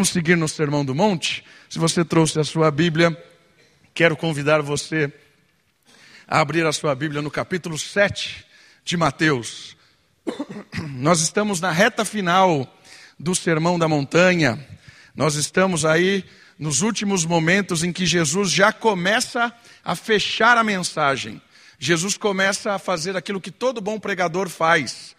Vamos seguir no Sermão do Monte. Se você trouxe a sua Bíblia, quero convidar você a abrir a sua Bíblia no capítulo 7 de Mateus. Nós estamos na reta final do Sermão da Montanha. Nós estamos aí nos últimos momentos em que Jesus já começa a fechar a mensagem. Jesus começa a fazer aquilo que todo bom pregador faz.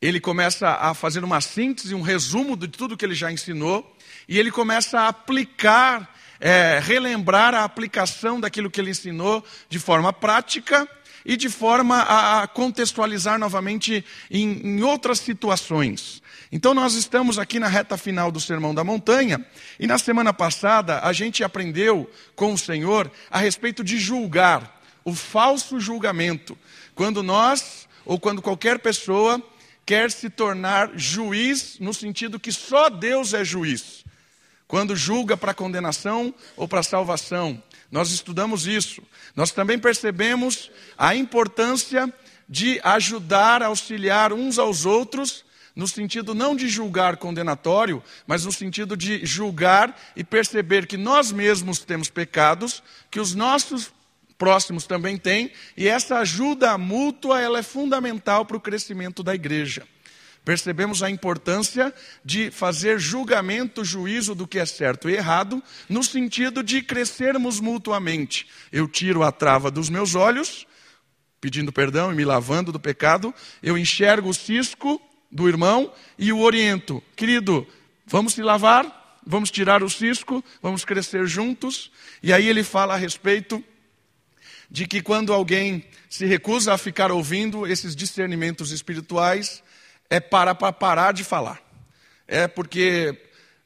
Ele começa a fazer uma síntese, um resumo de tudo que ele já ensinou e ele começa a aplicar, é, relembrar a aplicação daquilo que ele ensinou de forma prática e de forma a contextualizar novamente em, em outras situações. Então, nós estamos aqui na reta final do Sermão da Montanha, e na semana passada a gente aprendeu com o Senhor a respeito de julgar, o falso julgamento. Quando nós, ou quando qualquer pessoa, quer se tornar juiz, no sentido que só Deus é juiz quando julga para condenação ou para salvação. Nós estudamos isso. Nós também percebemos a importância de ajudar, auxiliar uns aos outros, no sentido não de julgar condenatório, mas no sentido de julgar e perceber que nós mesmos temos pecados, que os nossos próximos também têm, e essa ajuda mútua ela é fundamental para o crescimento da igreja percebemos a importância de fazer julgamento, juízo do que é certo e errado, no sentido de crescermos mutuamente. Eu tiro a trava dos meus olhos, pedindo perdão e me lavando do pecado, eu enxergo o cisco do irmão e o oriento. Querido, vamos se lavar, vamos tirar o cisco, vamos crescer juntos. E aí ele fala a respeito de que quando alguém se recusa a ficar ouvindo esses discernimentos espirituais, é parar para parar de falar. É porque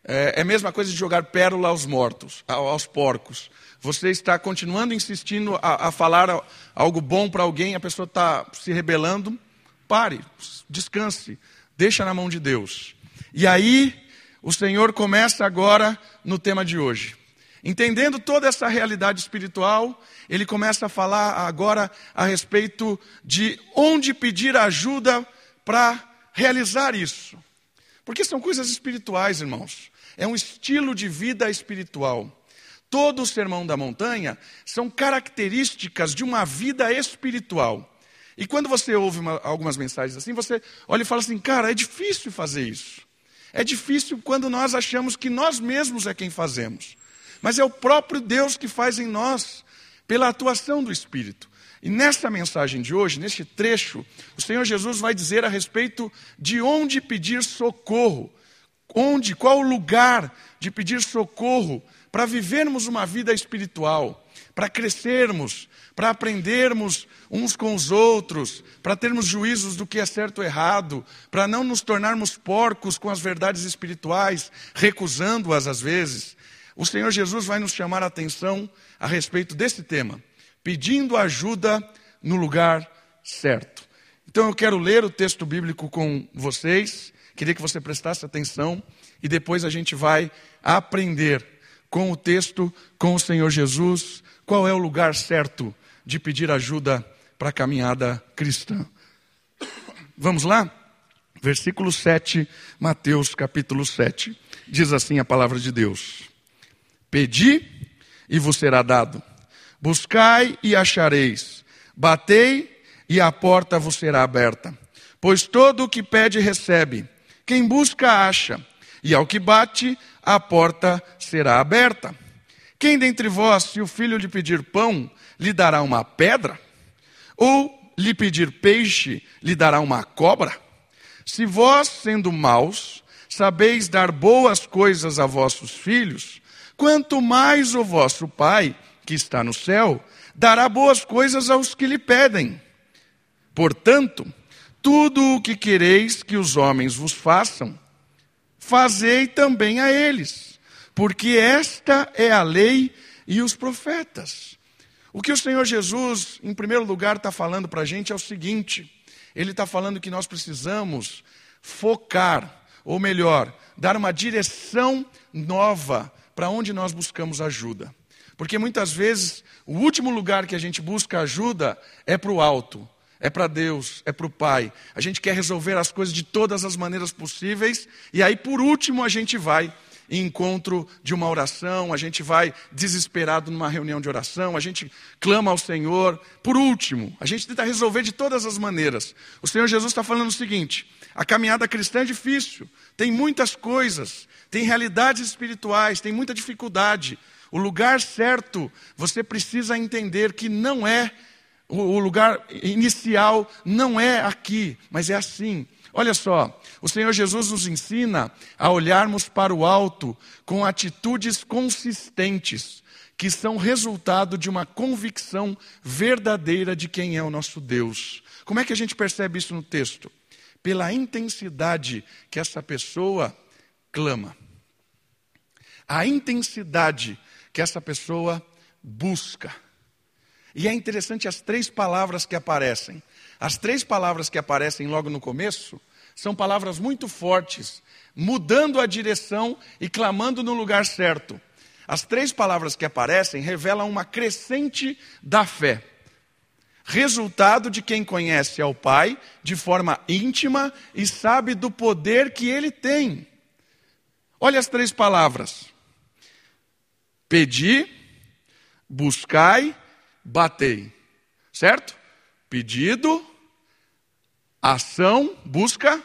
é, é, a mesma coisa de jogar pérola aos mortos, aos porcos. Você está continuando insistindo a, a falar algo bom para alguém, a pessoa está se rebelando. Pare, descanse, deixa na mão de Deus. E aí, o Senhor começa agora no tema de hoje. Entendendo toda essa realidade espiritual, ele começa a falar agora a respeito de onde pedir ajuda para realizar isso. Porque são coisas espirituais, irmãos. É um estilo de vida espiritual. Todo o sermão da montanha são características de uma vida espiritual. E quando você ouve uma, algumas mensagens assim, você olha e fala assim: cara, é difícil fazer isso. É difícil quando nós achamos que nós mesmos é quem fazemos. Mas é o próprio Deus que faz em nós, pela atuação do Espírito. E nesta mensagem de hoje, neste trecho, o Senhor Jesus vai dizer a respeito de onde pedir socorro, onde, qual o lugar de pedir socorro para vivermos uma vida espiritual, para crescermos, para aprendermos uns com os outros, para termos juízos do que é certo e errado, para não nos tornarmos porcos com as verdades espirituais, recusando-as às vezes. O Senhor Jesus vai nos chamar a atenção a respeito desse tema pedindo ajuda no lugar certo. Então eu quero ler o texto bíblico com vocês, queria que você prestasse atenção e depois a gente vai aprender com o texto, com o Senhor Jesus, qual é o lugar certo de pedir ajuda para a caminhada cristã. Vamos lá? Versículo 7, Mateus capítulo 7. Diz assim a palavra de Deus: Pedi e vos será dado Buscai e achareis, batei e a porta vos será aberta. Pois todo o que pede recebe, quem busca acha, e ao que bate, a porta será aberta. Quem dentre vós, se o filho lhe pedir pão, lhe dará uma pedra? Ou lhe pedir peixe, lhe dará uma cobra? Se vós, sendo maus, sabeis dar boas coisas a vossos filhos, quanto mais o vosso Pai, que está no céu, dará boas coisas aos que lhe pedem. Portanto, tudo o que quereis que os homens vos façam, fazei também a eles, porque esta é a lei e os profetas. O que o Senhor Jesus, em primeiro lugar, está falando para a gente é o seguinte: Ele está falando que nós precisamos focar, ou melhor, dar uma direção nova para onde nós buscamos ajuda. Porque muitas vezes o último lugar que a gente busca ajuda é para o alto, é para Deus, é para o Pai. A gente quer resolver as coisas de todas as maneiras possíveis e aí por último a gente vai em encontro de uma oração, a gente vai desesperado numa reunião de oração, a gente clama ao Senhor. Por último, a gente tenta resolver de todas as maneiras. O Senhor Jesus está falando o seguinte: a caminhada cristã é difícil, tem muitas coisas, tem realidades espirituais, tem muita dificuldade. O lugar certo, você precisa entender que não é, o lugar inicial não é aqui, mas é assim. Olha só, o Senhor Jesus nos ensina a olharmos para o alto com atitudes consistentes, que são resultado de uma convicção verdadeira de quem é o nosso Deus. Como é que a gente percebe isso no texto? Pela intensidade que essa pessoa clama. A intensidade que essa pessoa busca. E é interessante as três palavras que aparecem. As três palavras que aparecem logo no começo são palavras muito fortes, mudando a direção e clamando no lugar certo. As três palavras que aparecem revelam uma crescente da fé. Resultado de quem conhece ao Pai de forma íntima e sabe do poder que ele tem. Olha as três palavras: pedi, buscai, batei. Certo? Pedido, Ação, busca,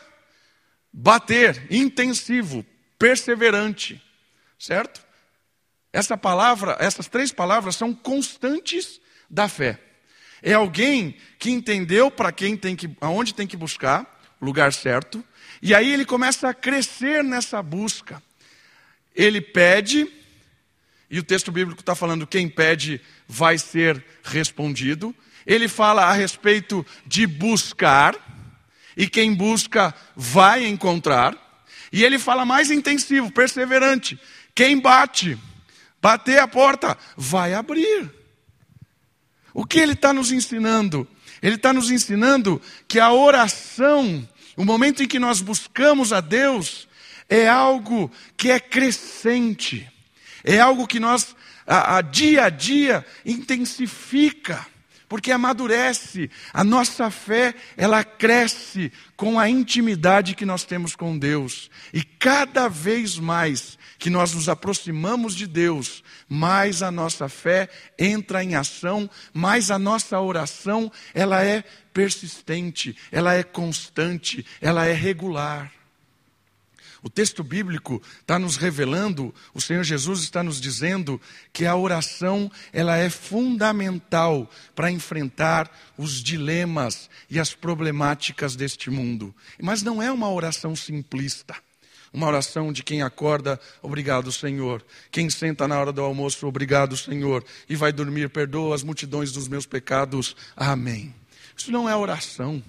bater, intensivo, perseverante. Certo? Essa palavra, essas três palavras são constantes da fé. É alguém que entendeu para quem tem que, aonde tem que buscar, lugar certo, e aí ele começa a crescer nessa busca. Ele pede, e o texto bíblico está falando: quem pede vai ser respondido. Ele fala a respeito de buscar, e quem busca vai encontrar. E ele fala mais intensivo, perseverante: quem bate, bater a porta, vai abrir. O que ele está nos ensinando? Ele está nos ensinando que a oração, o momento em que nós buscamos a Deus, é algo que é crescente, é algo que nós, a, a dia a dia, intensifica porque amadurece. A nossa fé, ela cresce com a intimidade que nós temos com Deus. E cada vez mais que nós nos aproximamos de Deus, mais a nossa fé entra em ação, mais a nossa oração, ela é persistente, ela é constante, ela é regular. O texto bíblico está nos revelando, o Senhor Jesus está nos dizendo que a oração ela é fundamental para enfrentar os dilemas e as problemáticas deste mundo. Mas não é uma oração simplista. Uma oração de quem acorda, obrigado, Senhor. Quem senta na hora do almoço, obrigado, Senhor. E vai dormir, perdoa as multidões dos meus pecados. Amém. Isso não é oração.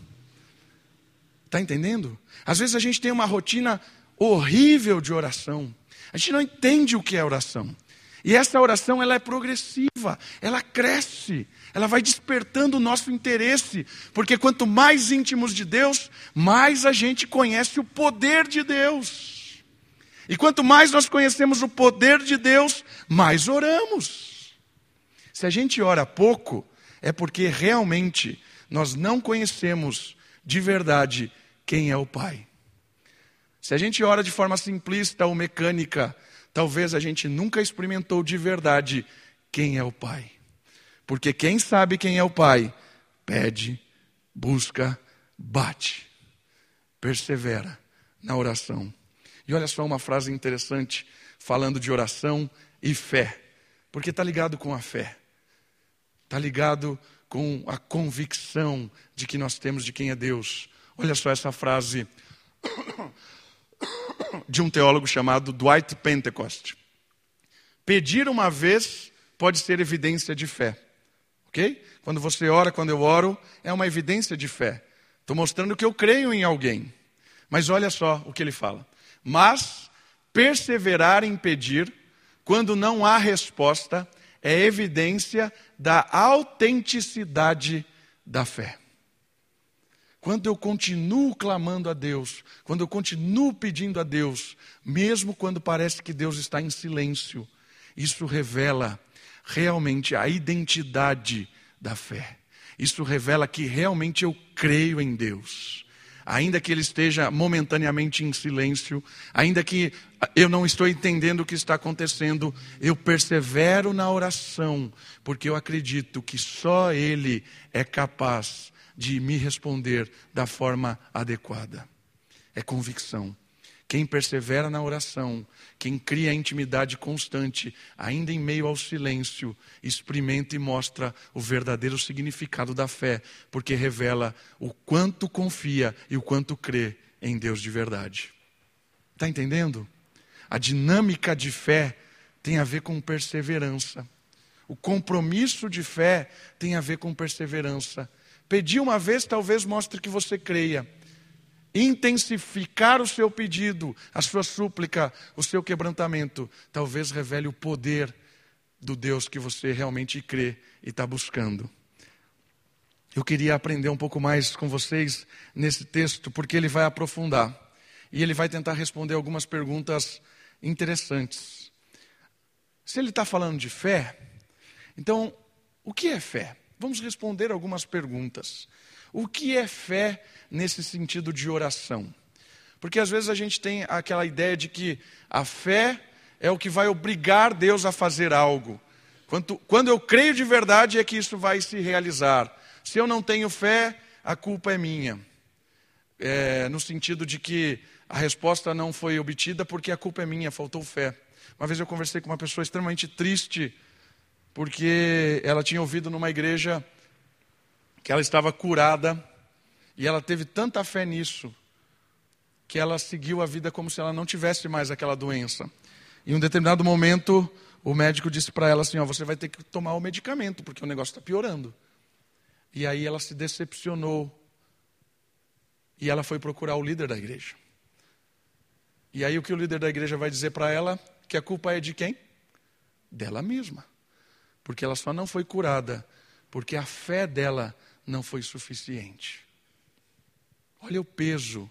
Está entendendo? Às vezes a gente tem uma rotina horrível de oração. A gente não entende o que é oração. E essa oração ela é progressiva, ela cresce, ela vai despertando o nosso interesse, porque quanto mais íntimos de Deus, mais a gente conhece o poder de Deus. E quanto mais nós conhecemos o poder de Deus, mais oramos. Se a gente ora pouco, é porque realmente nós não conhecemos de verdade quem é o Pai. Se a gente ora de forma simplista ou mecânica, talvez a gente nunca experimentou de verdade quem é o Pai. Porque quem sabe quem é o Pai, pede, busca, bate, persevera na oração. E olha só uma frase interessante falando de oração e fé, porque está ligado com a fé, está ligado com a convicção de que nós temos de quem é Deus. Olha só essa frase de um teólogo chamado Dwight Pentecost. Pedir uma vez pode ser evidência de fé. Ok? Quando você ora, quando eu oro, é uma evidência de fé. Estou mostrando que eu creio em alguém. Mas olha só o que ele fala. Mas perseverar em pedir, quando não há resposta, é evidência da autenticidade da fé. Quando eu continuo clamando a Deus, quando eu continuo pedindo a Deus, mesmo quando parece que Deus está em silêncio, isso revela realmente a identidade da fé. Isso revela que realmente eu creio em Deus. ainda que ele esteja momentaneamente em silêncio, ainda que eu não estou entendendo o que está acontecendo, eu persevero na oração, porque eu acredito que só Ele é capaz de me responder da forma adequada. É convicção. Quem persevera na oração, quem cria intimidade constante, ainda em meio ao silêncio, experimenta e mostra o verdadeiro significado da fé, porque revela o quanto confia e o quanto crê em Deus de verdade. Está entendendo? A dinâmica de fé tem a ver com perseverança. O compromisso de fé tem a ver com perseverança. Pedir uma vez talvez mostre que você creia intensificar o seu pedido, a sua súplica, o seu quebrantamento, talvez revele o poder do Deus que você realmente crê e está buscando. Eu queria aprender um pouco mais com vocês nesse texto, porque ele vai aprofundar e ele vai tentar responder algumas perguntas interessantes. Se ele está falando de fé, então o que é fé? Vamos responder algumas perguntas. O que é fé nesse sentido de oração? Porque às vezes a gente tem aquela ideia de que a fé é o que vai obrigar Deus a fazer algo. Quando, quando eu creio de verdade é que isso vai se realizar. Se eu não tenho fé, a culpa é minha. É, no sentido de que a resposta não foi obtida porque a culpa é minha, faltou fé. Uma vez eu conversei com uma pessoa extremamente triste, porque ela tinha ouvido numa igreja que ela estava curada e ela teve tanta fé nisso que ela seguiu a vida como se ela não tivesse mais aquela doença. Em um determinado momento, o médico disse para ela assim: ó, você vai ter que tomar o medicamento porque o negócio está piorando. E aí ela se decepcionou e ela foi procurar o líder da igreja. E aí o que o líder da igreja vai dizer para ela? Que a culpa é de quem? Dela mesma. Porque ela só não foi curada porque a fé dela não foi suficiente. Olha o peso,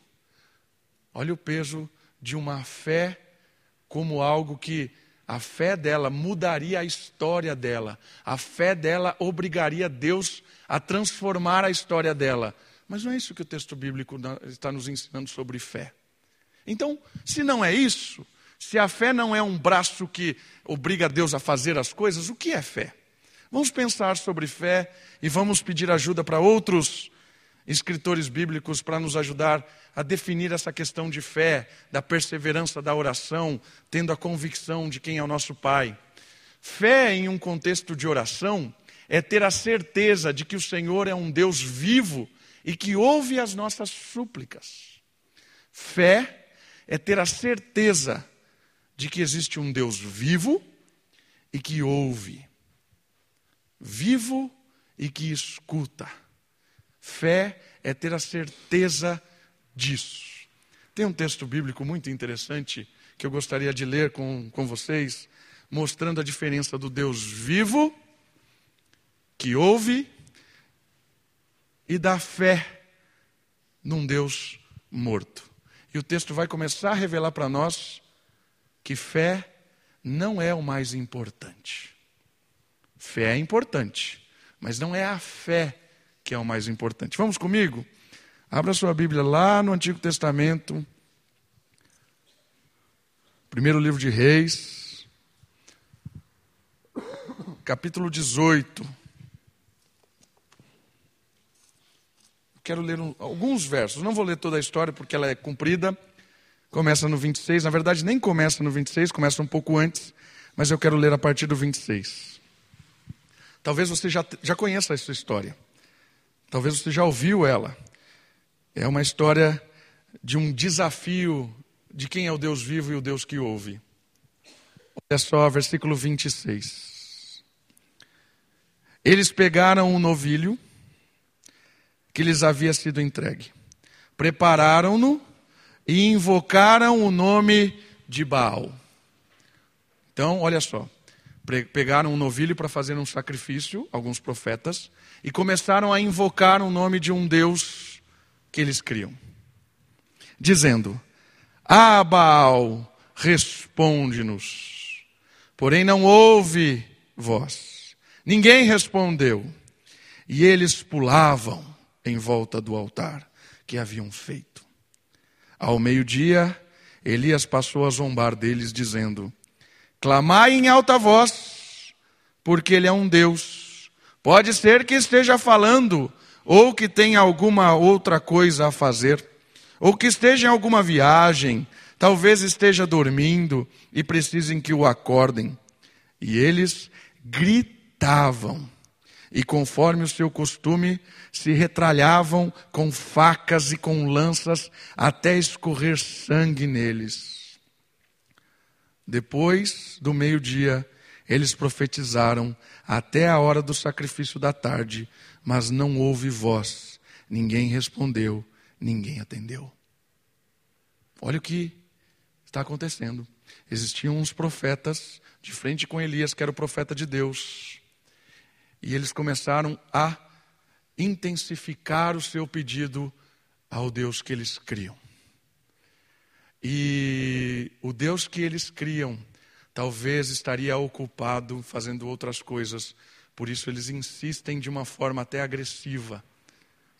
olha o peso de uma fé como algo que a fé dela mudaria a história dela, a fé dela obrigaria Deus a transformar a história dela. Mas não é isso que o texto bíblico está nos ensinando sobre fé. Então, se não é isso, se a fé não é um braço que obriga Deus a fazer as coisas, o que é fé? Vamos pensar sobre fé e vamos pedir ajuda para outros escritores bíblicos para nos ajudar a definir essa questão de fé, da perseverança da oração, tendo a convicção de quem é o nosso Pai. Fé em um contexto de oração é ter a certeza de que o Senhor é um Deus vivo e que ouve as nossas súplicas. Fé é ter a certeza de que existe um Deus vivo e que ouve vivo e que escuta. Fé é ter a certeza disso. Tem um texto bíblico muito interessante que eu gostaria de ler com, com vocês, mostrando a diferença do Deus vivo, que ouve, e da fé num Deus morto. E o texto vai começar a revelar para nós que fé não é o mais importante. Fé é importante, mas não é a fé que é o mais importante. Vamos comigo? Abra sua Bíblia lá no Antigo Testamento, primeiro livro de Reis, capítulo 18. Quero ler alguns versos, não vou ler toda a história porque ela é comprida. Começa no 26, na verdade nem começa no 26, começa um pouco antes, mas eu quero ler a partir do 26. Talvez você já, já conheça essa história. Talvez você já ouviu ela. É uma história de um desafio de quem é o Deus vivo e o Deus que ouve. Olha só, versículo 26. Eles pegaram um novilho que lhes havia sido entregue, prepararam-no e invocaram o nome de Baal. Então, olha só pegaram um novilho para fazer um sacrifício, alguns profetas, e começaram a invocar o nome de um Deus que eles criam, dizendo: Ah, Baal, responde-nos. Porém não houve voz, ninguém respondeu, e eles pulavam em volta do altar, que haviam feito. Ao meio-dia, Elias passou a zombar deles, dizendo: Clamai em alta voz, porque ele é um Deus. Pode ser que esteja falando, ou que tenha alguma outra coisa a fazer, ou que esteja em alguma viagem, talvez esteja dormindo e precisem que o acordem. E eles gritavam e, conforme o seu costume, se retralhavam com facas e com lanças até escorrer sangue neles. Depois do meio-dia, eles profetizaram até a hora do sacrifício da tarde, mas não houve voz, ninguém respondeu, ninguém atendeu. Olha o que está acontecendo. Existiam uns profetas de frente com Elias, que era o profeta de Deus. E eles começaram a intensificar o seu pedido ao Deus que eles criam. E o Deus que eles criam talvez estaria ocupado fazendo outras coisas, por isso eles insistem de uma forma até agressiva,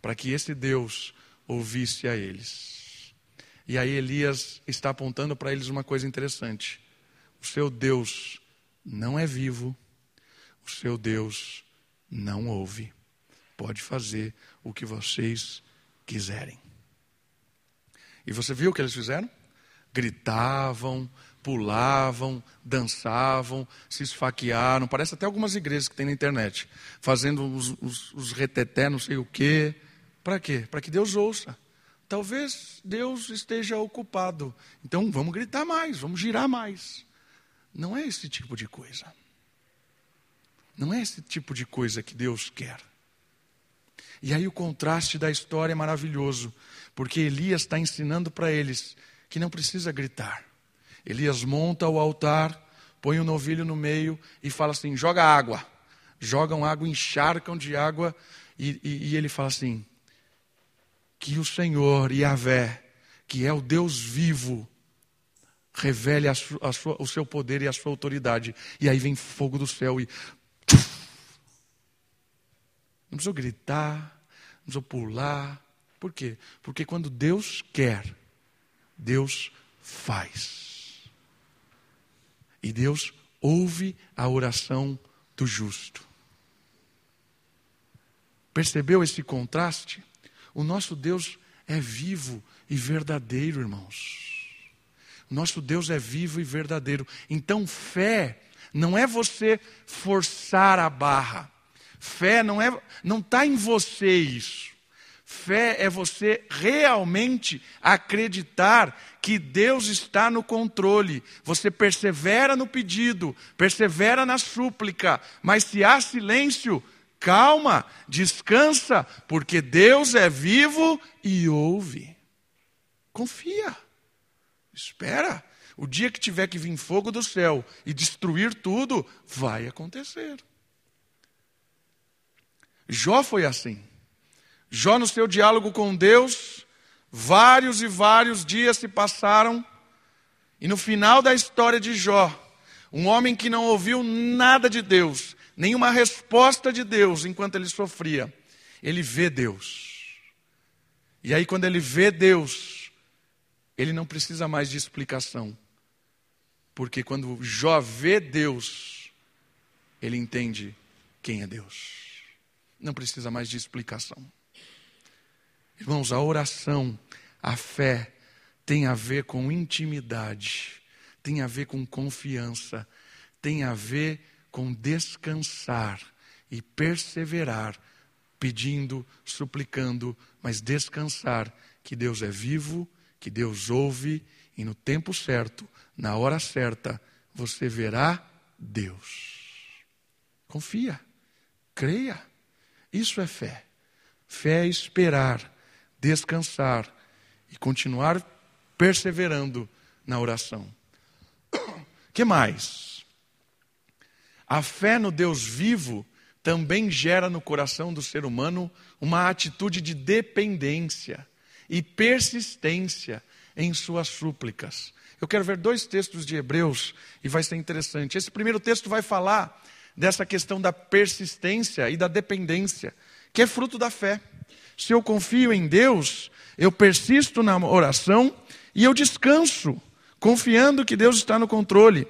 para que esse Deus ouvisse a eles. E aí Elias está apontando para eles uma coisa interessante: o seu Deus não é vivo, o seu Deus não ouve. Pode fazer o que vocês quiserem. E você viu o que eles fizeram? Gritavam, pulavam, dançavam, se esfaquearam. Parece até algumas igrejas que tem na internet, fazendo os, os, os reteté, não sei o quê. Para quê? Para que Deus ouça. Talvez Deus esteja ocupado. Então vamos gritar mais, vamos girar mais. Não é esse tipo de coisa. Não é esse tipo de coisa que Deus quer. E aí o contraste da história é maravilhoso, porque Elias está ensinando para eles que não precisa gritar. Elias monta o altar, põe o novilho no meio e fala assim: joga água. Jogam água, encharcam de água, e, e, e ele fala assim: que o Senhor, Yahvé, que é o Deus vivo, revele a a sua, o seu poder e a sua autoridade. E aí vem fogo do céu e não precisou gritar, não precisou pular. Por quê? Porque quando Deus quer, Deus faz. E Deus ouve a oração do justo. Percebeu esse contraste? O nosso Deus é vivo e verdadeiro, irmãos. Nosso Deus é vivo e verdadeiro. Então, fé não é você forçar a barra. Fé não é, não está em você isso. Fé é você realmente acreditar que Deus está no controle. Você persevera no pedido, persevera na súplica, mas se há silêncio, calma, descansa, porque Deus é vivo e ouve. Confia, espera. O dia que tiver que vir fogo do céu e destruir tudo, vai acontecer. Jó foi assim. Jó, no seu diálogo com Deus, vários e vários dias se passaram, e no final da história de Jó, um homem que não ouviu nada de Deus, nenhuma resposta de Deus enquanto ele sofria, ele vê Deus. E aí, quando ele vê Deus, ele não precisa mais de explicação, porque quando Jó vê Deus, ele entende quem é Deus. Não precisa mais de explicação. Irmãos, a oração, a fé, tem a ver com intimidade, tem a ver com confiança, tem a ver com descansar e perseverar, pedindo, suplicando, mas descansar que Deus é vivo, que Deus ouve e no tempo certo, na hora certa, você verá Deus. Confia, creia. Isso é fé. Fé é esperar, descansar e continuar perseverando na oração. que mais? A fé no Deus vivo também gera no coração do ser humano uma atitude de dependência e persistência em suas súplicas. Eu quero ver dois textos de Hebreus e vai ser interessante. Esse primeiro texto vai falar dessa questão da persistência e da dependência, que é fruto da fé. Se eu confio em Deus, eu persisto na oração e eu descanso, confiando que Deus está no controle.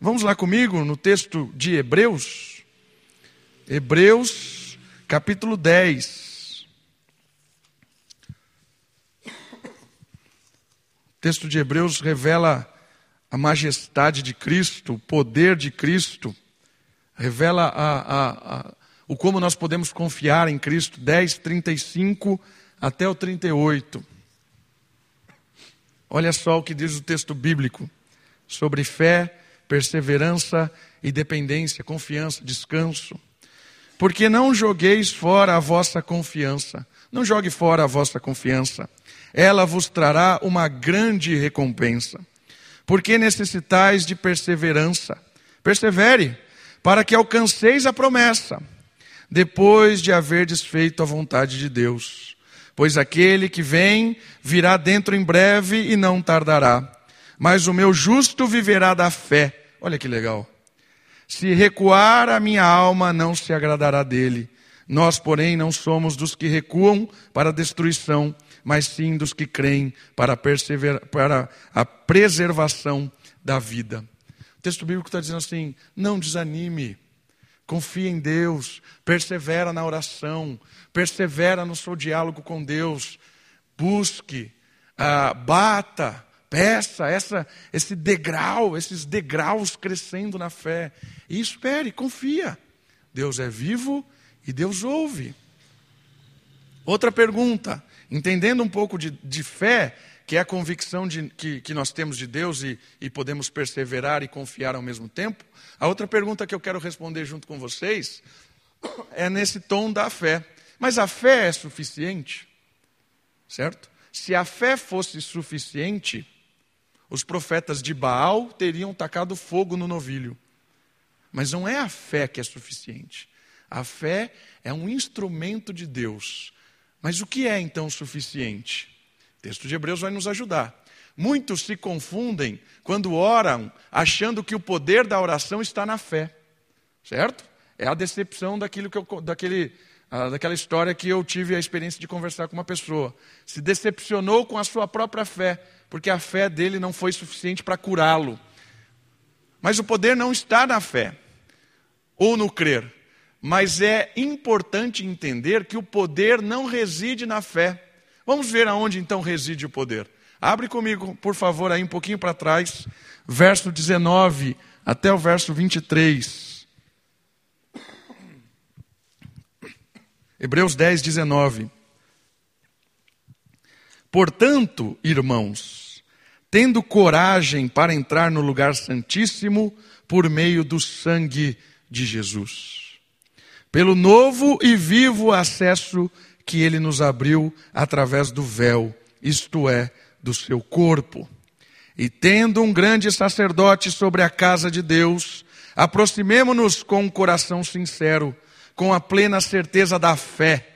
Vamos lá comigo no texto de Hebreus. Hebreus, capítulo 10. O texto de Hebreus revela a majestade de Cristo, o poder de Cristo, revela a, a, a, o como nós podemos confiar em Cristo. 10, 35 até o 38. Olha só o que diz o texto bíblico sobre fé, perseverança e dependência, confiança, descanso. Porque não jogueis fora a vossa confiança. Não jogue fora a vossa confiança. Ela vos trará uma grande recompensa. Porque necessitais de perseverança. Persevere, para que alcanceis a promessa, depois de haver desfeito a vontade de Deus. Pois aquele que vem virá dentro em breve e não tardará. Mas o meu justo viverá da fé. Olha que legal. Se recuar a minha alma, não se agradará dele. Nós, porém, não somos dos que recuam para a destruição, mas sim dos que creem para, para a preservação da vida. O texto bíblico está dizendo assim: não desanime, confie em Deus, persevera na oração, persevera no seu diálogo com Deus, busque, ah, bata, peça essa, esse degrau, esses degraus crescendo na fé. E espere, confia. Deus é vivo e Deus ouve. Outra pergunta, entendendo um pouco de, de fé, que é a convicção de, que, que nós temos de Deus e, e podemos perseverar e confiar ao mesmo tempo. A outra pergunta que eu quero responder junto com vocês é nesse tom da fé. Mas a fé é suficiente? Certo? Se a fé fosse suficiente, os profetas de Baal teriam tacado fogo no novilho. Mas não é a fé que é suficiente. A fé é um instrumento de Deus. Mas o que é então suficiente? O texto de Hebreus vai nos ajudar. Muitos se confundem quando oram, achando que o poder da oração está na fé. Certo? É a decepção daquilo que eu, daquele, ah, daquela história que eu tive a experiência de conversar com uma pessoa. Se decepcionou com a sua própria fé porque a fé dele não foi suficiente para curá-lo. Mas o poder não está na fé ou no crer. Mas é importante entender que o poder não reside na fé. Vamos ver aonde então reside o poder. Abre comigo, por favor, aí um pouquinho para trás, verso 19 até o verso 23. Hebreus 10, 19. Portanto, irmãos, tendo coragem para entrar no lugar santíssimo por meio do sangue de Jesus, pelo novo e vivo acesso que ele nos abriu através do véu, isto é, do seu corpo. E tendo um grande sacerdote sobre a casa de Deus, aproximemo-nos com um coração sincero, com a plena certeza da fé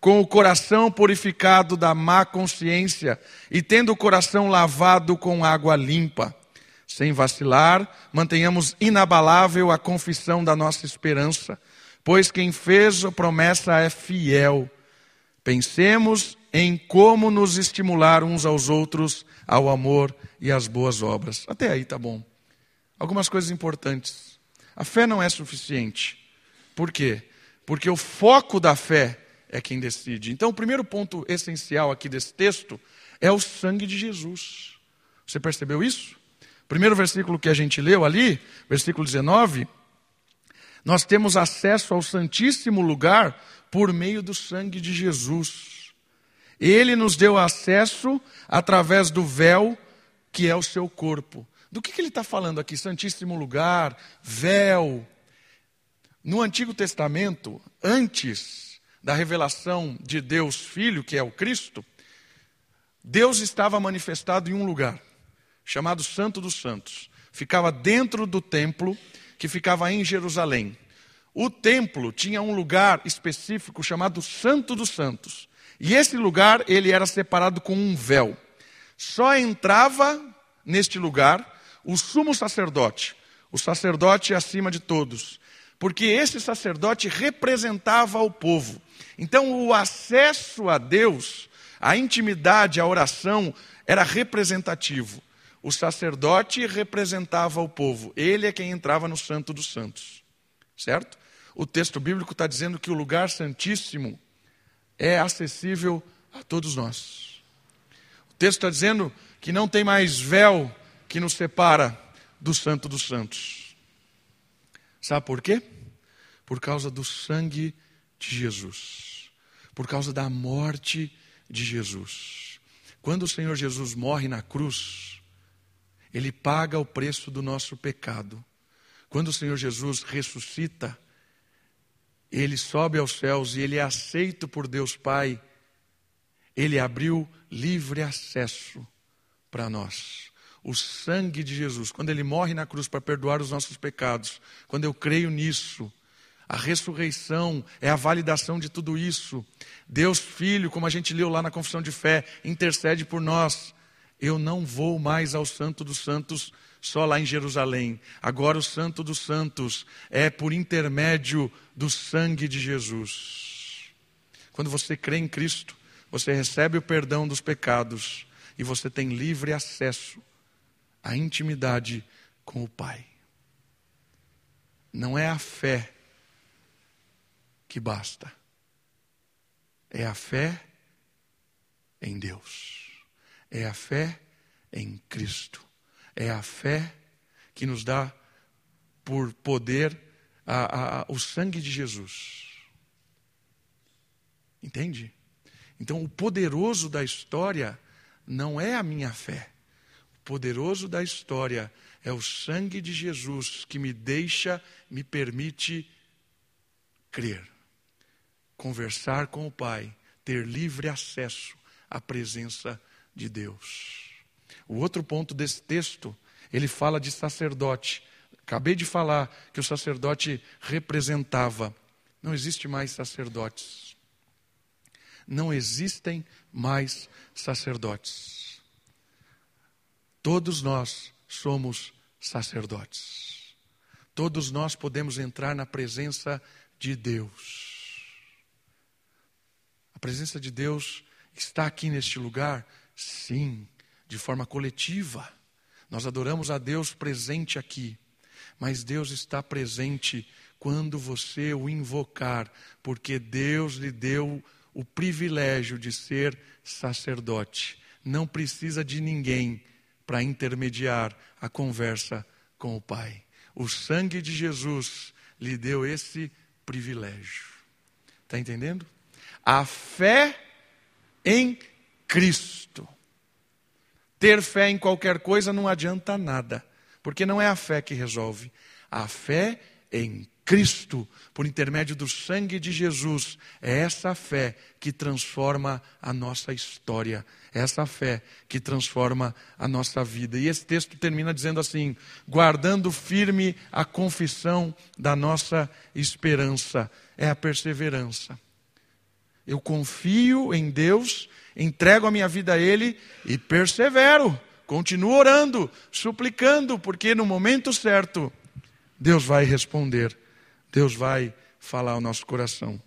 com o coração purificado da má consciência e tendo o coração lavado com água limpa. Sem vacilar, mantenhamos inabalável a confissão da nossa esperança, pois quem fez a promessa é fiel. Pensemos em como nos estimular uns aos outros ao amor e às boas obras. Até aí tá bom. Algumas coisas importantes. A fé não é suficiente. Por quê? Porque o foco da fé é quem decide. Então, o primeiro ponto essencial aqui desse texto é o sangue de Jesus. Você percebeu isso? Primeiro versículo que a gente leu ali, versículo 19, nós temos acesso ao Santíssimo Lugar por meio do sangue de Jesus. Ele nos deu acesso através do véu que é o seu corpo. Do que, que ele está falando aqui? Santíssimo Lugar, véu. No Antigo Testamento, antes da revelação de Deus Filho, que é o Cristo, Deus estava manifestado em um lugar, chamado Santo dos Santos. Ficava dentro do templo, que ficava em Jerusalém. O templo tinha um lugar específico chamado Santo dos Santos. E esse lugar, ele era separado com um véu. Só entrava neste lugar o sumo sacerdote, o sacerdote acima de todos, porque esse sacerdote representava o povo. Então, o acesso a Deus, a intimidade, a oração, era representativo. O sacerdote representava o povo, ele é quem entrava no Santo dos Santos, certo? O texto bíblico está dizendo que o lugar santíssimo é acessível a todos nós. O texto está dizendo que não tem mais véu que nos separa do Santo dos Santos. Sabe por quê? Por causa do sangue de Jesus, por causa da morte de Jesus. Quando o Senhor Jesus morre na cruz, ele paga o preço do nosso pecado. Quando o Senhor Jesus ressuscita, ele sobe aos céus e ele é aceito por Deus Pai. Ele abriu livre acesso para nós. O sangue de Jesus, quando ele morre na cruz para perdoar os nossos pecados, quando eu creio nisso, a ressurreição é a validação de tudo isso. Deus Filho, como a gente leu lá na confissão de fé, intercede por nós. Eu não vou mais ao Santo dos Santos só lá em Jerusalém. Agora o Santo dos Santos é por intermédio do sangue de Jesus. Quando você crê em Cristo, você recebe o perdão dos pecados e você tem livre acesso à intimidade com o Pai. Não é a fé que basta. É a fé em Deus. É a fé em Cristo. É a fé que nos dá por poder a, a, o sangue de Jesus. Entende? Então, o poderoso da história não é a minha fé. O poderoso da história é o sangue de Jesus que me deixa, me permite crer conversar com o Pai, ter livre acesso à presença de Deus. O outro ponto desse texto, ele fala de sacerdote. Acabei de falar que o sacerdote representava. Não existe mais sacerdotes. Não existem mais sacerdotes. Todos nós somos sacerdotes. Todos nós podemos entrar na presença de Deus. A presença de Deus está aqui neste lugar? Sim, de forma coletiva. Nós adoramos a Deus presente aqui. Mas Deus está presente quando você o invocar, porque Deus lhe deu o privilégio de ser sacerdote. Não precisa de ninguém para intermediar a conversa com o Pai. O sangue de Jesus lhe deu esse privilégio. Está entendendo? A fé em Cristo. Ter fé em qualquer coisa não adianta nada, porque não é a fé que resolve. A fé em Cristo, por intermédio do sangue de Jesus, é essa fé que transforma a nossa história, é essa fé que transforma a nossa vida. E esse texto termina dizendo assim: guardando firme a confissão da nossa esperança, é a perseverança. Eu confio em Deus, entrego a minha vida a Ele e persevero. Continuo orando, suplicando, porque no momento certo, Deus vai responder, Deus vai falar ao nosso coração.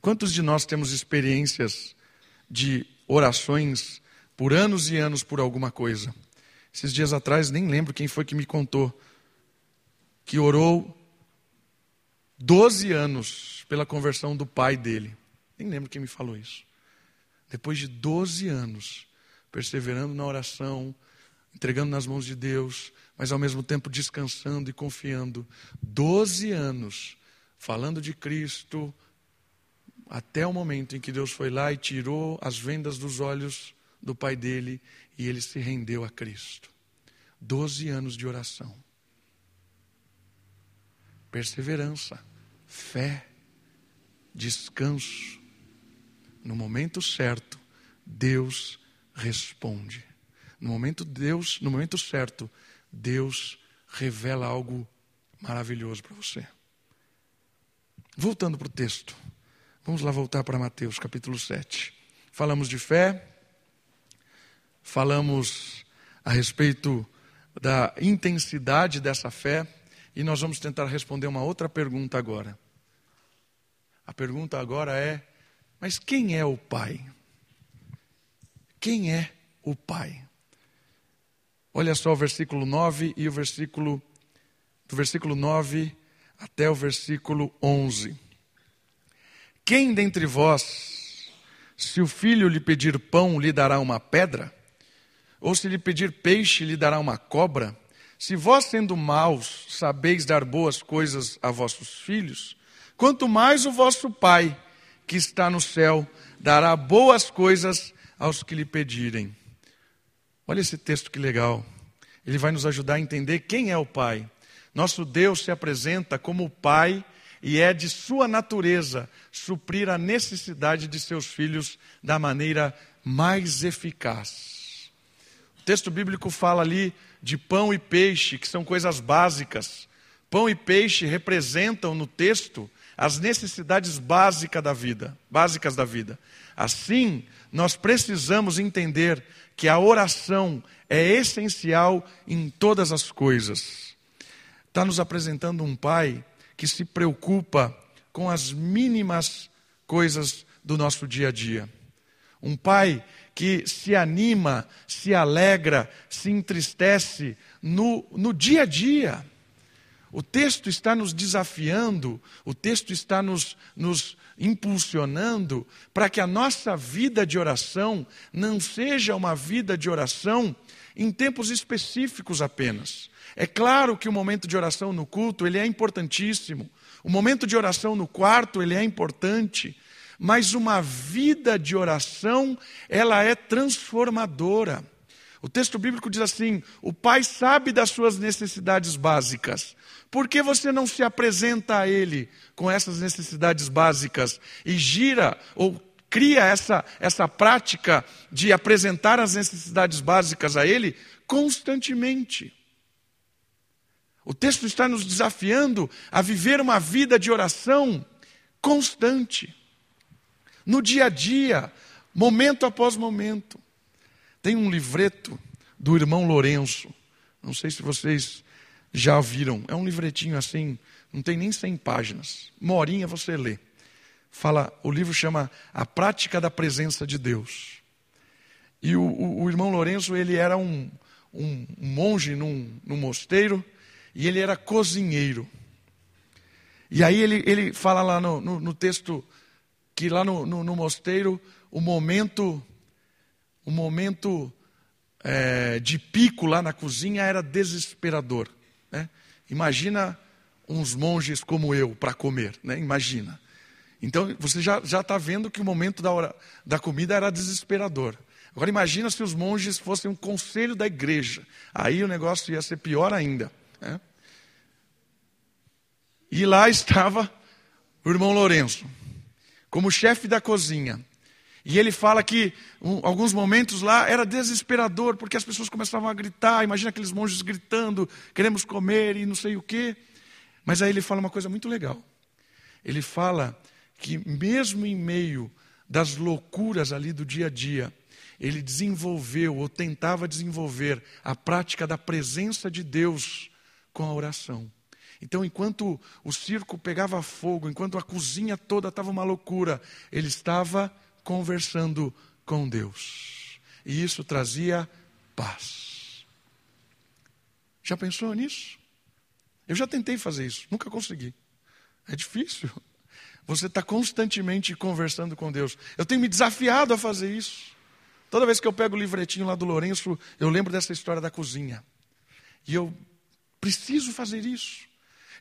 Quantos de nós temos experiências de orações por anos e anos por alguma coisa? Esses dias atrás, nem lembro quem foi que me contou, que orou 12 anos pela conversão do pai dele. Nem lembro quem me falou isso. Depois de 12 anos, perseverando na oração, entregando nas mãos de Deus, mas ao mesmo tempo descansando e confiando. 12 anos falando de Cristo, até o momento em que Deus foi lá e tirou as vendas dos olhos do pai dele e ele se rendeu a Cristo. 12 anos de oração. Perseverança, fé, descanso, no momento certo, Deus responde. No momento Deus, no momento certo, Deus revela algo maravilhoso para você. Voltando para o texto. Vamos lá voltar para Mateus capítulo 7. Falamos de fé, falamos a respeito da intensidade dessa fé, E nós vamos tentar responder uma outra pergunta agora. A pergunta agora é: mas quem é o Pai? Quem é o Pai? Olha só o versículo 9 e o versículo do versículo 9 até o versículo 11. Quem dentre vós, se o filho lhe pedir pão, lhe dará uma pedra? Ou se lhe pedir peixe, lhe dará uma cobra? Se vós, sendo maus, sabeis dar boas coisas a vossos filhos, quanto mais o vosso Pai, que está no céu, dará boas coisas aos que lhe pedirem. Olha esse texto que legal. Ele vai nos ajudar a entender quem é o Pai. Nosso Deus se apresenta como o Pai e é de sua natureza suprir a necessidade de seus filhos da maneira mais eficaz. O texto bíblico fala ali de pão e peixe, que são coisas básicas. Pão e peixe representam no texto as necessidades básicas da vida, básicas da vida. Assim, nós precisamos entender que a oração é essencial em todas as coisas. Está nos apresentando um pai que se preocupa com as mínimas coisas do nosso dia a dia. Um pai que se anima, se alegra, se entristece no, no dia a dia. O texto está nos desafiando, o texto está nos, nos impulsionando para que a nossa vida de oração não seja uma vida de oração em tempos específicos apenas. É claro que o momento de oração no culto, ele é importantíssimo. O momento de oração no quarto, ele é importante. Mas uma vida de oração, ela é transformadora. O texto bíblico diz assim: o pai sabe das suas necessidades básicas, por que você não se apresenta a Ele com essas necessidades básicas e gira ou cria essa, essa prática de apresentar as necessidades básicas a Ele constantemente? O texto está nos desafiando a viver uma vida de oração constante, no dia a dia, momento após momento. Tem um livreto do irmão Lourenço, não sei se vocês já viram. É um livretinho assim, não tem nem 100 páginas. Uma horinha você lê. Fala, o livro chama A Prática da Presença de Deus. E o, o, o irmão Lourenço, ele era um, um, monge num, num mosteiro e ele era cozinheiro. E aí ele, ele fala lá no, no, no texto que lá no, no, no, mosteiro o momento, o momento é, de pico lá na cozinha era desesperador. Né? Imagina uns monges como eu para comer, né? imagina. Então você já está vendo que o momento da, hora, da comida era desesperador. Agora imagina se os monges fossem um conselho da igreja. Aí o negócio ia ser pior ainda. Né? E lá estava o irmão Lourenço, como chefe da cozinha. E ele fala que um, alguns momentos lá era desesperador, porque as pessoas começavam a gritar, imagina aqueles monges gritando, queremos comer e não sei o quê. Mas aí ele fala uma coisa muito legal. Ele fala que mesmo em meio das loucuras ali do dia a dia, ele desenvolveu ou tentava desenvolver a prática da presença de Deus com a oração. Então, enquanto o circo pegava fogo, enquanto a cozinha toda estava uma loucura, ele estava conversando com Deus. E isso trazia paz. Já pensou nisso? Eu já tentei fazer isso, nunca consegui. É difícil. Você está constantemente conversando com Deus. Eu tenho me desafiado a fazer isso. Toda vez que eu pego o livretinho lá do Lourenço, eu lembro dessa história da cozinha. E eu preciso fazer isso.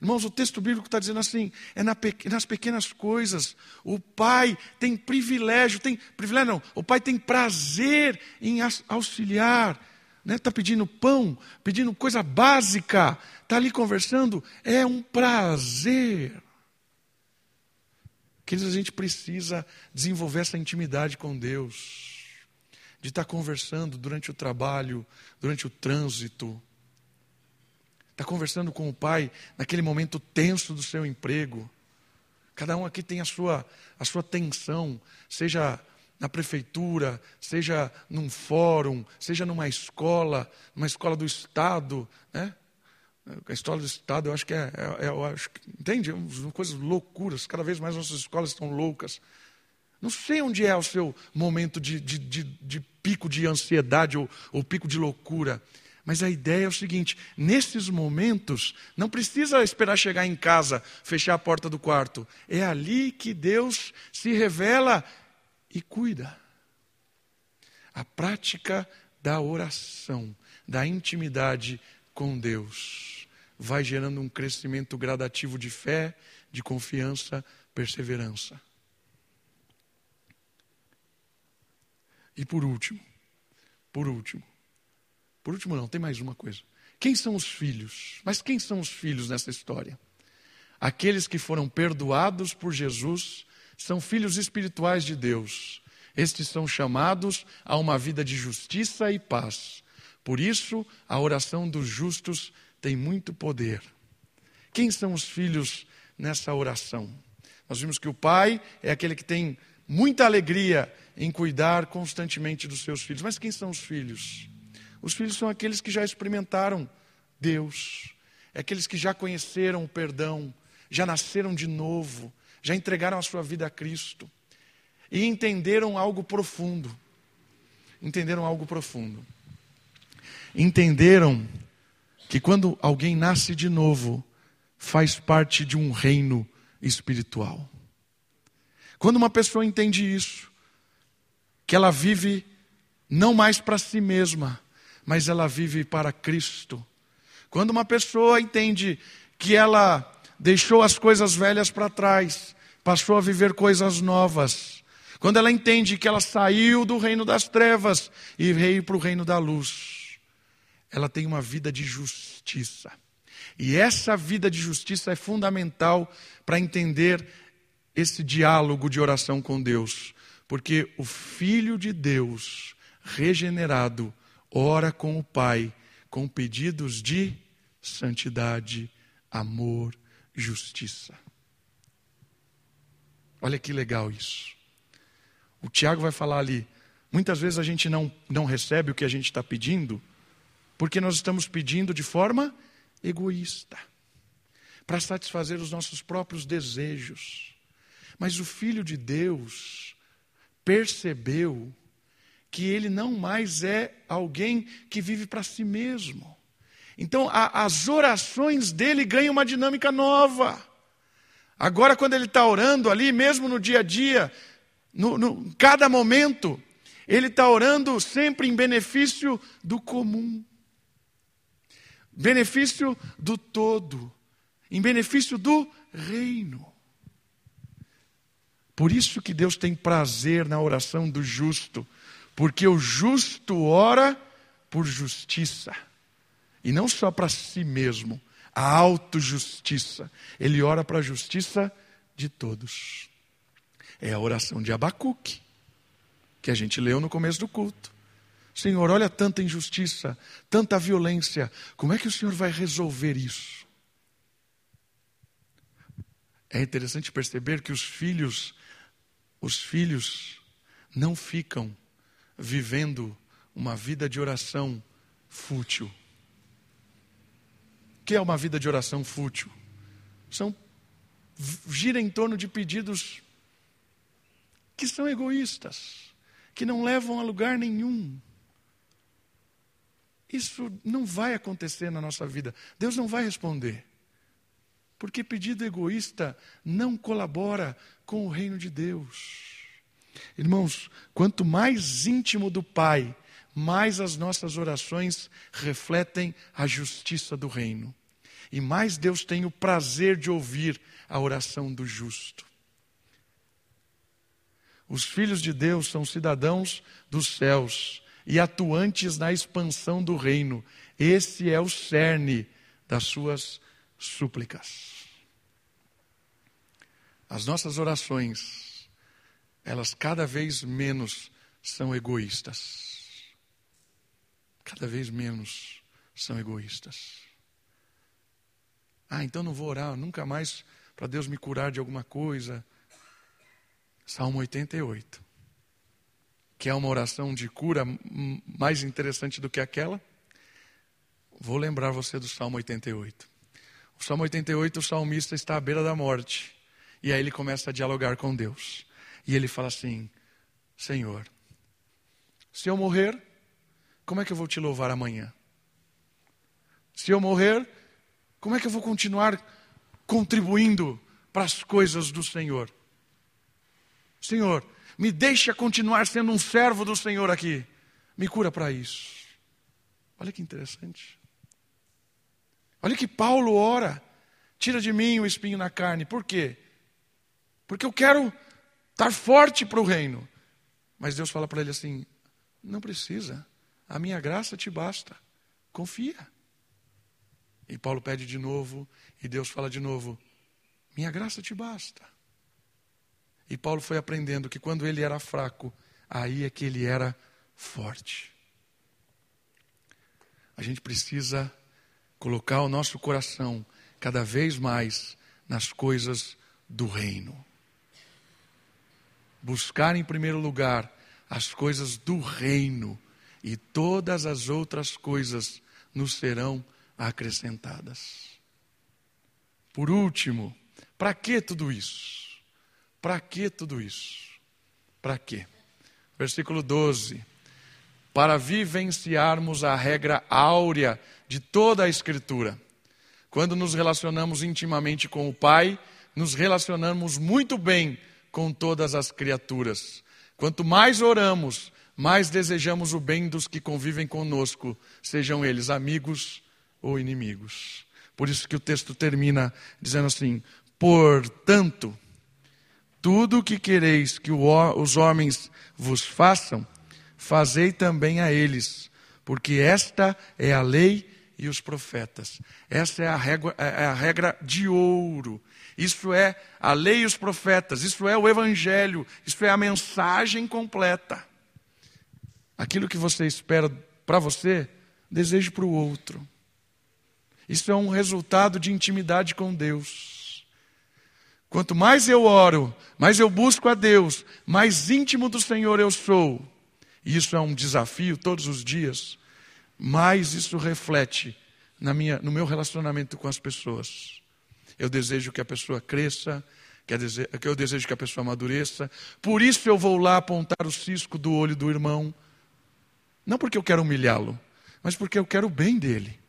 Irmãos, o texto bíblico está dizendo assim: é nas pequenas coisas. O pai tem privilégio, tem privilégio não, o pai tem prazer em auxiliar. Está né? Tá pedindo pão, pedindo coisa básica, está ali conversando, é um prazer. Queridos, a gente precisa desenvolver essa intimidade com Deus, de estar tá conversando durante o trabalho, durante o trânsito, Está conversando com o pai naquele momento tenso do seu emprego. Cada um aqui tem a sua, a sua tensão, seja na prefeitura, seja num fórum, seja numa escola, numa escola do Estado. Né? A história do Estado, eu acho que é, é, é eu acho entende? Uma coisas loucuras, cada vez mais nossas escolas estão loucas. Não sei onde é o seu momento de, de, de, de pico de ansiedade ou, ou pico de loucura. Mas a ideia é o seguinte: nesses momentos, não precisa esperar chegar em casa, fechar a porta do quarto. É ali que Deus se revela e cuida. A prática da oração, da intimidade com Deus, vai gerando um crescimento gradativo de fé, de confiança, perseverança. E por último, por último, por último não, tem mais uma coisa. Quem são os filhos? Mas quem são os filhos nessa história? Aqueles que foram perdoados por Jesus são filhos espirituais de Deus. Estes são chamados a uma vida de justiça e paz. Por isso, a oração dos justos tem muito poder. Quem são os filhos nessa oração? Nós vimos que o pai é aquele que tem muita alegria em cuidar constantemente dos seus filhos. Mas quem são os filhos? Os filhos são aqueles que já experimentaram Deus, é aqueles que já conheceram o perdão, já nasceram de novo, já entregaram a sua vida a Cristo e entenderam algo profundo. Entenderam algo profundo. Entenderam que quando alguém nasce de novo, faz parte de um reino espiritual. Quando uma pessoa entende isso, que ela vive não mais para si mesma, mas ela vive para Cristo. Quando uma pessoa entende que ela deixou as coisas velhas para trás, passou a viver coisas novas. Quando ela entende que ela saiu do reino das trevas e veio para o reino da luz, ela tem uma vida de justiça. E essa vida de justiça é fundamental para entender esse diálogo de oração com Deus, porque o Filho de Deus, regenerado, ora com o Pai com pedidos de santidade, amor, justiça. Olha que legal isso. O Tiago vai falar ali. Muitas vezes a gente não, não recebe o que a gente está pedindo, porque nós estamos pedindo de forma egoísta, para satisfazer os nossos próprios desejos. Mas o Filho de Deus percebeu que ele não mais é alguém que vive para si mesmo. Então, a, as orações dele ganham uma dinâmica nova. Agora, quando ele está orando ali, mesmo no dia a dia, no, no cada momento, ele está orando sempre em benefício do comum, benefício do todo, em benefício do reino. Por isso que Deus tem prazer na oração do justo, porque o justo ora por justiça, e não só para si mesmo, a autojustiça. Ele ora para a justiça de todos. É a oração de Abacuque, que a gente leu no começo do culto. Senhor, olha tanta injustiça, tanta violência, como é que o Senhor vai resolver isso? É interessante perceber que os filhos os filhos não ficam vivendo uma vida de oração fútil. O que é uma vida de oração fútil? São gira em torno de pedidos que são egoístas, que não levam a lugar nenhum. Isso não vai acontecer na nossa vida. Deus não vai responder. Porque pedido egoísta não colabora com o reino de Deus. Irmãos, quanto mais íntimo do Pai, mais as nossas orações refletem a justiça do reino. E mais Deus tem o prazer de ouvir a oração do justo. Os filhos de Deus são cidadãos dos céus e atuantes na expansão do reino. Esse é o cerne das suas súplicas. As nossas orações, elas cada vez menos são egoístas. Cada vez menos são egoístas. Ah, então não vou orar nunca mais para Deus me curar de alguma coisa. Salmo 88. Que é uma oração de cura mais interessante do que aquela. vou lembrar você do Salmo 88. O Salmo 88, o salmista está à beira da morte. E aí ele começa a dialogar com Deus. E ele fala assim: Senhor, se eu morrer, como é que eu vou te louvar amanhã? Se eu morrer, como é que eu vou continuar contribuindo para as coisas do Senhor? Senhor, me deixa continuar sendo um servo do Senhor aqui. Me cura para isso. Olha que interessante. Olha que Paulo ora. Tira de mim o espinho na carne. Por quê? Porque eu quero estar forte para o reino. Mas Deus fala para ele assim: não precisa. A minha graça te basta. Confia. E Paulo pede de novo, e Deus fala de novo: Minha graça te basta. E Paulo foi aprendendo que quando ele era fraco, aí é que ele era forte. A gente precisa colocar o nosso coração cada vez mais nas coisas do reino. Buscar em primeiro lugar as coisas do reino e todas as outras coisas nos serão acrescentadas. Por último, para que tudo isso? Para que tudo isso? Para quê? Versículo 12. Para vivenciarmos a regra áurea de toda a Escritura. Quando nos relacionamos intimamente com o Pai, nos relacionamos muito bem com todas as criaturas. Quanto mais oramos, mais desejamos o bem dos que convivem conosco, sejam eles amigos ou inimigos. Por isso que o texto termina dizendo assim: Portanto, tudo o que quereis que os homens vos façam, fazei também a eles, porque esta é a lei e os profetas. Essa é a regra, é a regra de ouro. Isso é a lei e os profetas, isso é o evangelho, isso é a mensagem completa. Aquilo que você espera para você, deseje para o outro. Isso é um resultado de intimidade com Deus. Quanto mais eu oro, mais eu busco a Deus, mais íntimo do Senhor eu sou. E isso é um desafio todos os dias. Mais isso reflete na minha, no meu relacionamento com as pessoas. Eu desejo que a pessoa cresça, que eu desejo que a pessoa amadureça. Por isso eu vou lá apontar o cisco do olho do irmão. Não porque eu quero humilhá-lo, mas porque eu quero o bem dele.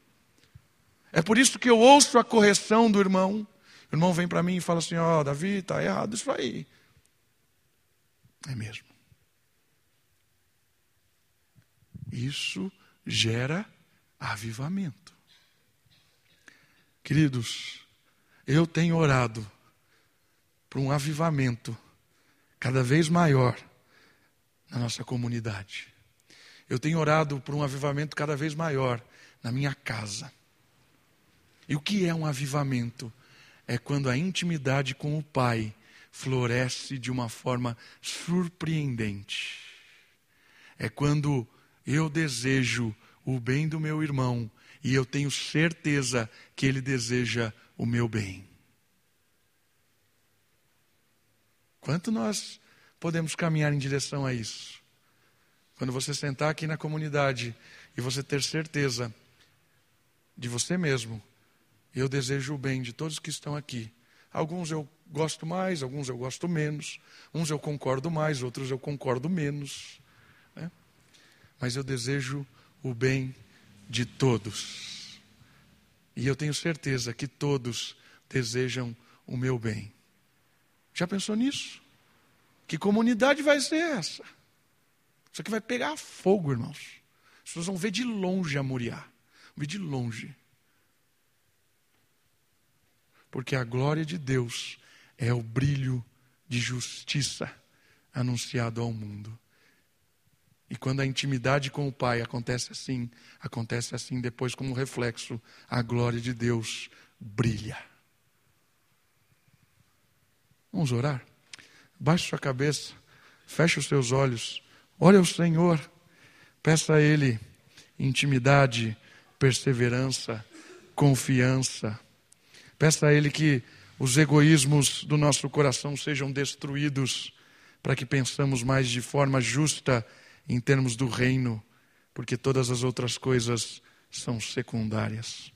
É por isso que eu ouço a correção do irmão. O irmão vem para mim e fala assim: Ó, oh, Davi, está errado isso aí. É mesmo. Isso gera avivamento. Queridos, eu tenho orado por um avivamento cada vez maior na nossa comunidade. Eu tenho orado por um avivamento cada vez maior na minha casa. E o que é um avivamento? É quando a intimidade com o Pai floresce de uma forma surpreendente. É quando eu desejo o bem do meu irmão e eu tenho certeza que ele deseja o meu bem. Quanto nós podemos caminhar em direção a isso? Quando você sentar aqui na comunidade e você ter certeza de você mesmo, eu desejo o bem de todos que estão aqui. Alguns eu gosto mais, alguns eu gosto menos. Uns eu concordo mais, outros eu concordo menos. Né? Mas eu desejo o bem de todos. E eu tenho certeza que todos desejam o meu bem. Já pensou nisso? Que comunidade vai ser essa? Isso aqui vai pegar fogo, irmãos. As pessoas vão ver de longe a Moriá. Ver de longe. Porque a glória de Deus é o brilho de justiça anunciado ao mundo. E quando a intimidade com o Pai acontece assim, acontece assim depois como reflexo, a glória de Deus brilha. Vamos orar? Baixe sua cabeça, feche os seus olhos, olhe ao Senhor, peça a Ele intimidade, perseverança, confiança. Peça a Ele que os egoísmos do nosso coração sejam destruídos, para que pensamos mais de forma justa em termos do reino, porque todas as outras coisas são secundárias.